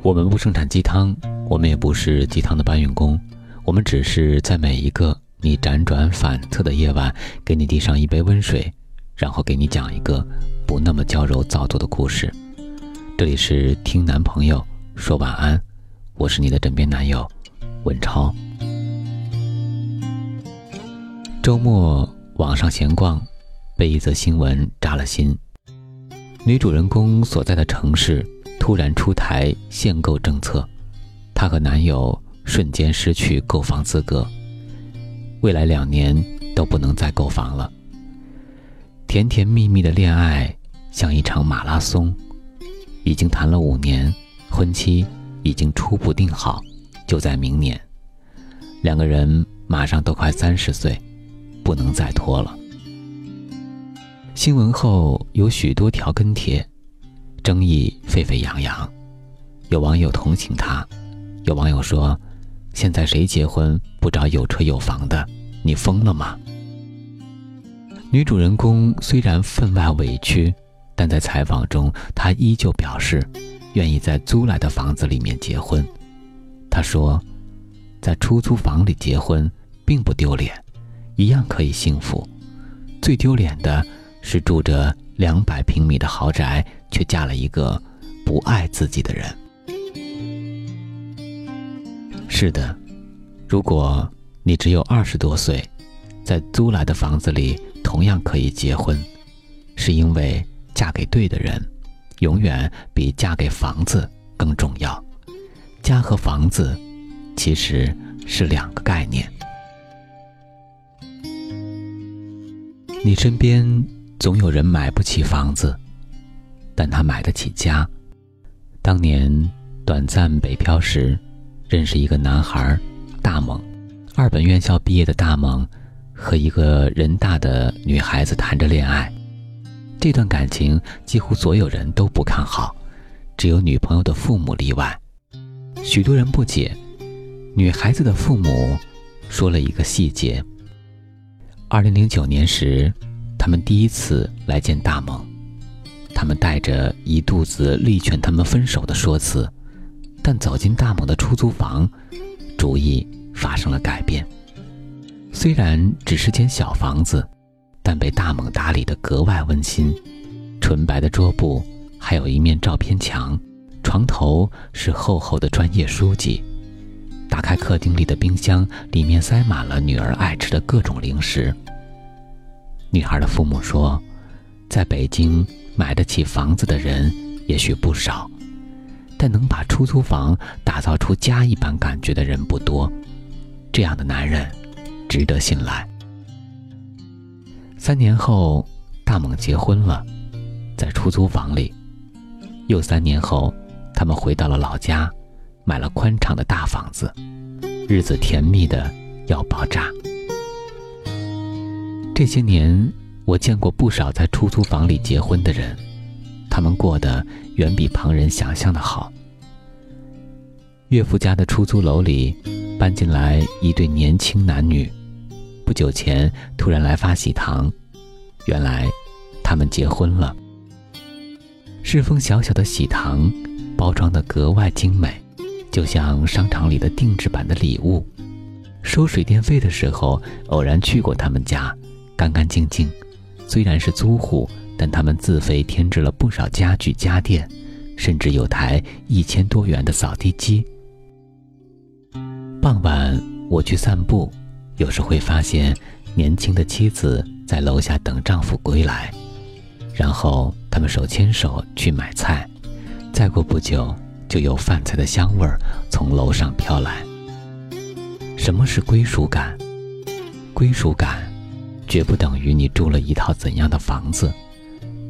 我们不生产鸡汤，我们也不是鸡汤的搬运工，我们只是在每一个你辗转反侧的夜晚，给你递上一杯温水，然后给你讲一个不那么娇柔造作的故事。这里是听男朋友说晚安，我是你的枕边男友文超。周末网上闲逛，被一则新闻扎了心。女主人公所在的城市。突然出台限购政策，她和男友瞬间失去购房资格，未来两年都不能再购房了。甜甜蜜蜜的恋爱像一场马拉松，已经谈了五年，婚期已经初步定好，就在明年。两个人马上都快三十岁，不能再拖了。新闻后有许多条跟帖。争议沸沸扬扬，有网友同情他，有网友说：“现在谁结婚不找有车有房的？你疯了吗？”女主人公虽然分外委屈，但在采访中，她依旧表示愿意在租来的房子里面结婚。她说：“在出租房里结婚并不丢脸，一样可以幸福。最丢脸的是住着两百平米的豪宅。”却嫁了一个不爱自己的人。是的，如果你只有二十多岁，在租来的房子里同样可以结婚，是因为嫁给对的人，永远比嫁给房子更重要。家和房子其实是两个概念。你身边总有人买不起房子。但他买得起家。当年短暂北漂时，认识一个男孩，大猛，二本院校毕业的大猛，和一个人大的女孩子谈着恋爱。这段感情几乎所有人都不看好，只有女朋友的父母例外。许多人不解，女孩子的父母说了一个细节：二零零九年时，他们第一次来见大猛。他们带着一肚子力劝他们分手的说辞，但走进大猛的出租房，主意发生了改变。虽然只是间小房子，但被大猛打理得格外温馨。纯白的桌布，还有一面照片墙，床头是厚厚的专业书籍。打开客厅里的冰箱，里面塞满了女儿爱吃的各种零食。女孩的父母说，在北京。买得起房子的人也许不少，但能把出租房打造出家一般感觉的人不多。这样的男人，值得信赖。三年后，大猛结婚了，在出租房里。又三年后，他们回到了老家，买了宽敞的大房子，日子甜蜜的要爆炸。这些年。我见过不少在出租房里结婚的人，他们过得远比旁人想象的好。岳父家的出租楼里搬进来一对年轻男女，不久前突然来发喜糖，原来他们结婚了。适封小小的喜糖，包装的格外精美，就像商场里的定制版的礼物。收水电费的时候，偶然去过他们家，干干净净。虽然是租户，但他们自费添置了不少家具家电，甚至有台一千多元的扫地机。傍晚我去散步，有时会发现年轻的妻子在楼下等丈夫归来，然后他们手牵手去买菜，再过不久就有饭菜的香味儿从楼上飘来。什么是归属感？归属感。绝不等于你住了一套怎样的房子，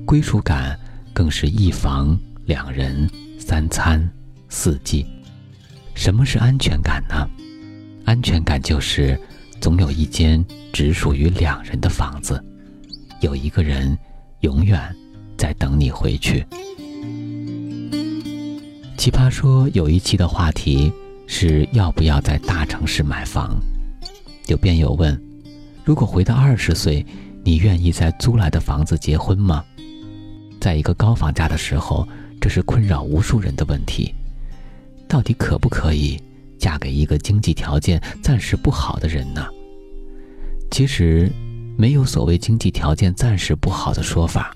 归属感更是一房两人三餐四季。什么是安全感呢？安全感就是总有一间只属于两人的房子，有一个人永远在等你回去。奇葩说有一期的话题是要不要在大城市买房，有辩友问。如果回到二十岁，你愿意在租来的房子结婚吗？在一个高房价的时候，这是困扰无数人的问题。到底可不可以嫁给一个经济条件暂时不好的人呢？其实，没有所谓经济条件暂时不好的说法。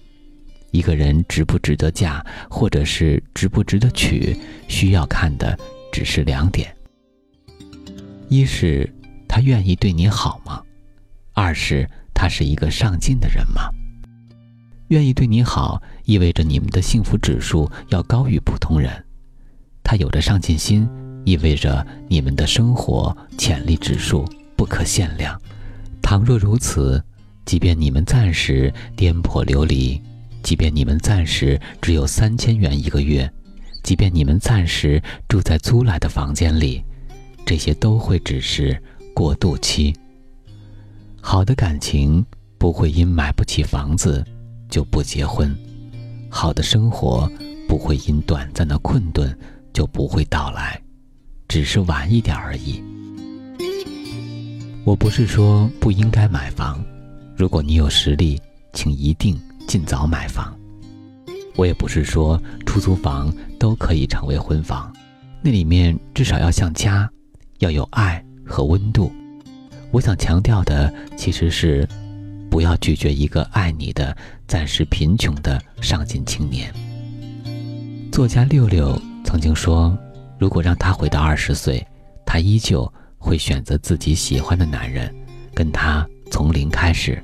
一个人值不值得嫁，或者是值不值得娶，需要看的只是两点：一是他愿意对你好吗？二是他是一个上进的人吗？愿意对你好，意味着你们的幸福指数要高于普通人；他有着上进心，意味着你们的生活潜力指数不可限量。倘若如此，即便你们暂时颠簸流离。即便你们暂时只有三千元一个月，即便你们暂时住在租来的房间里，这些都会只是过渡期。好的感情不会因买不起房子就不结婚，好的生活不会因短暂的困顿就不会到来，只是晚一点而已。我不是说不应该买房，如果你有实力，请一定。尽早买房。我也不是说出租房都可以成为婚房，那里面至少要像家，要有爱和温度。我想强调的其实是，不要拒绝一个爱你的暂时贫穷的上进青年。作家六六曾经说，如果让他回到二十岁，他依旧会选择自己喜欢的男人，跟他从零开始。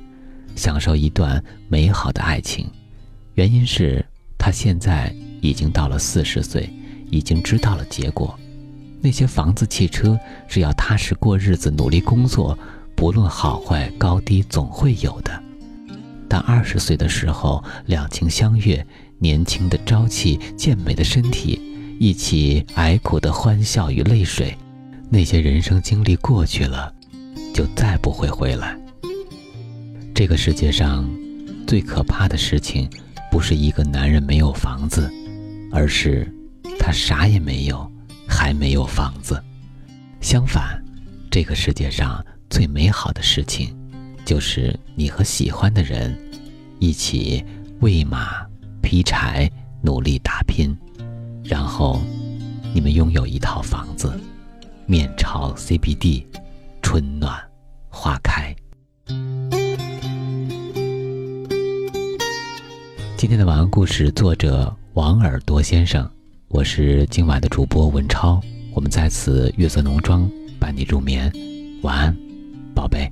享受一段美好的爱情，原因是他现在已经到了四十岁，已经知道了结果。那些房子、汽车只要踏实过日子、努力工作，不论好坏高低，总会有的。但二十岁的时候，两情相悦，年轻的朝气、健美的身体，一起挨苦的欢笑与泪水，那些人生经历过去了，就再不会回来。这个世界上，最可怕的事情，不是一个男人没有房子，而是他啥也没有，还没有房子。相反，这个世界上最美好的事情，就是你和喜欢的人一起喂马、劈柴、努力打拼，然后你们拥有一套房子，面朝 CBD，春暖花开。今天的晚安故事作者王耳朵先生，我是今晚的主播文超，我们在此月色浓妆伴你入眠，晚安，宝贝。